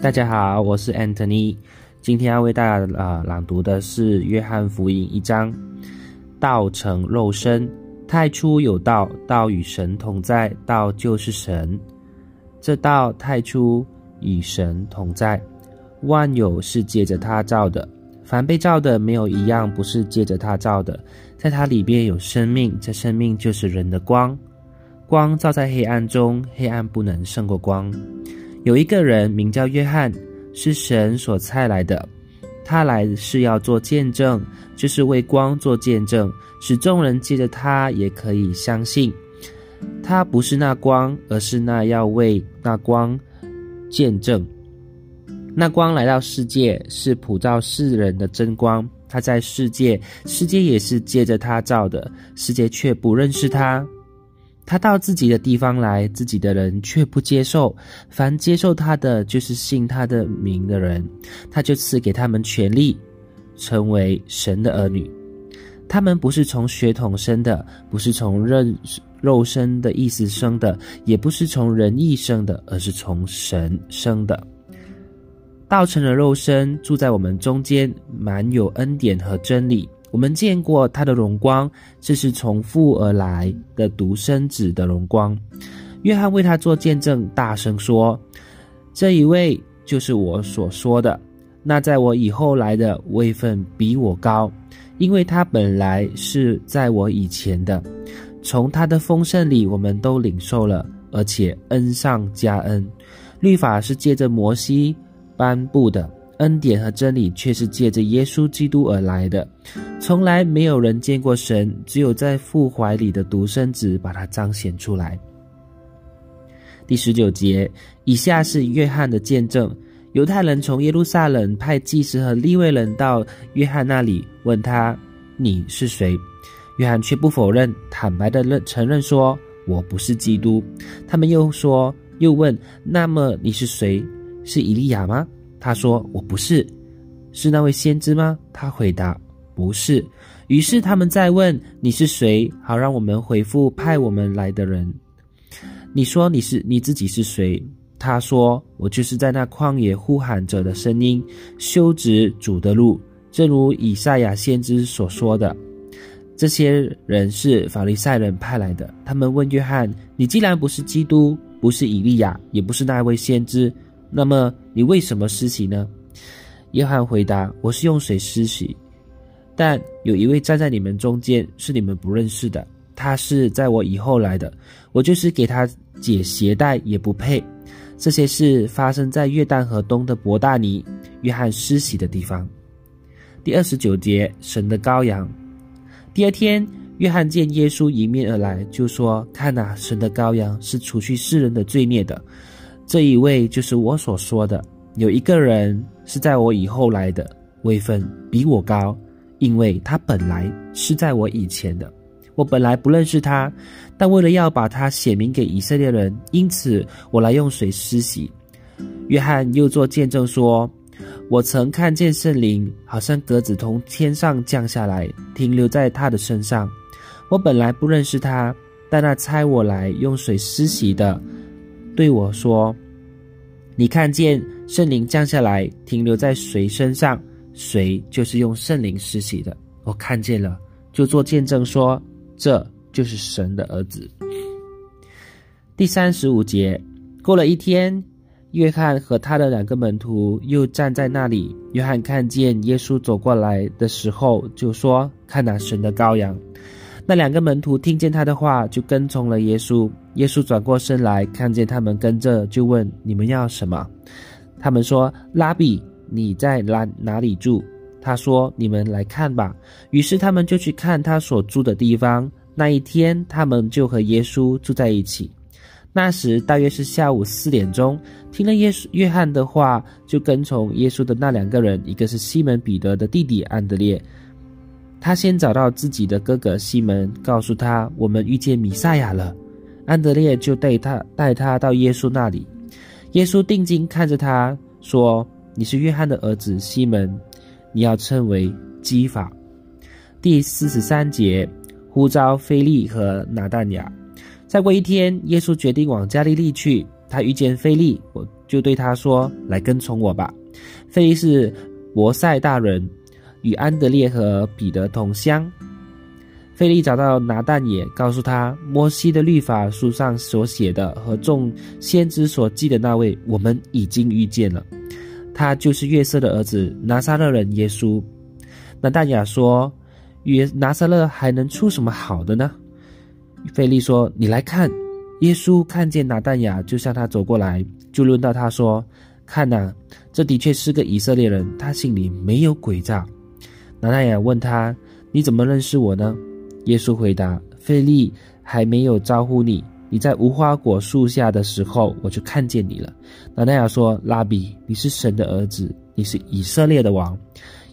大家好，我是 Anthony，今天要为大家啊朗读的是约翰福音一章。道成肉身，太初有道，道与神同在，道就是神。这道太初与神同在，万有是借着他造的，凡被造的没有一样不是借着他造的。在它里边有生命，这生命就是人的光。光照在黑暗中，黑暗不能胜过光。有一个人名叫约翰，是神所差来的。他来是要做见证，就是为光做见证，使众人借着他也可以相信。他不是那光，而是那要为那光见证。那光来到世界，是普照世人的真光。他在世界，世界也是借着他照的，世界却不认识他。他到自己的地方来，自己的人却不接受。凡接受他的，就是信他的名的人，他就赐给他们权利，成为神的儿女。他们不是从血统生的，不是从肉肉身的意思生的，也不是从人意生的，而是从神生的。道成了肉身，住在我们中间，满有恩典和真理。我们见过他的荣光，这是从父而来的独生子的荣光。约翰为他做见证，大声说：“这一位就是我所说的。那在我以后来的位分比我高，因为他本来是在我以前的。从他的丰盛里，我们都领受了，而且恩上加恩。律法是借着摩西。”颁布的恩典和真理，却是借着耶稣基督而来的。从来没有人见过神，只有在父怀里的独生子把它彰显出来。第十九节，以下是约翰的见证：犹太人从耶路撒冷派祭司和利未人到约翰那里，问他：“你是谁？”约翰却不否认，坦白的认承认说：“我不是基督。”他们又说，又问：“那么你是谁？”是以利亚吗？他说：“我不是。”是那位先知吗？他回答：“不是。”于是他们再问：“你是谁？”好让我们回复派我们来的人。你说你是你自己是谁？他说：“我就是在那旷野呼喊者的声音，修直主的路，正如以赛亚先知所说的。”这些人是法利赛人派来的。他们问约翰：“你既然不是基督，不是以利亚，也不是那位先知？”那么你为什么施洗呢？约翰回答：“我是用水施洗，但有一位站在你们中间，是你们不认识的。他是在我以后来的，我就是给他解鞋带也不配。”这些事发生在约旦河东的伯大尼，约翰施洗的地方。第二十九节，神的羔羊。第二天，约翰见耶稣迎面而来，就说：“看哪，神的羔羊是除去世人的罪孽的。”这一位就是我所说的，有一个人是在我以后来的，位分比我高，因为他本来是在我以前的。我本来不认识他，但为了要把他写明给以色列人，因此我来用水施洗。约翰又作见证说：“我曾看见圣灵，好像鸽子从天上降下来，停留在他的身上。我本来不认识他，但那差我来用水施洗的。”对我说：“你看见圣灵降下来，停留在谁身上，谁就是用圣灵施洗的。我看见了，就做见证说，这就是神的儿子。”第三十五节，过了一天，约翰和他的两个门徒又站在那里。约翰看见耶稣走过来的时候，就说：“看那神的羔羊。”那两个门徒听见他的话，就跟从了耶稣。耶稣转过身来，看见他们跟着，就问：“你们要什么？”他们说：“拉比，你在哪哪里住？”他说：“你们来看吧。”于是他们就去看他所住的地方。那一天，他们就和耶稣住在一起。那时大约是下午四点钟，听了耶稣约翰的话，就跟从耶稣的那两个人，一个是西门彼得的弟弟安德烈。他先找到自己的哥哥西门，告诉他：“我们遇见米赛亚了。”安德烈就带他带他到耶稣那里。耶稣定睛看着他说：“你是约翰的儿子西门，你要称为基法。”第四十三节，呼召菲利和拿但雅。再过一天，耶稣决定往加利利去。他遇见菲利，我就对他说：“来跟从我吧。”菲利是伯赛大人，与安德烈和彼得同乡。菲利找到拿但也，告诉他摩西的律法书上所写的和众先知所记的那位，我们已经遇见了。他就是约瑟的儿子拿撒勒人耶稣。那但雅说：“约拿撒勒还能出什么好的呢？”菲利说：“你来看。”耶稣看见拿但雅，就向他走过来，就论到他说：“看呐，这的确是个以色列人，他心里没有诡诈。”拿但雅问他：“你怎么认识我呢？”耶稣回答：“费利还没有招呼你，你在无花果树下的时候，我就看见你了。”拿但雅说：“拉比，你是神的儿子，你是以色列的王。”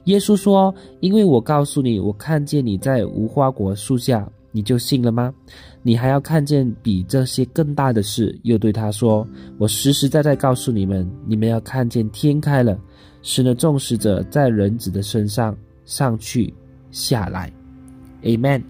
耶稣说：“因为我告诉你，我看见你在无花果树下，你就信了吗？你还要看见比这些更大的事。”又对他说：“我实实在在告诉你们，你们要看见天开了，神的众使者在人子的身上上去下来。” Amen。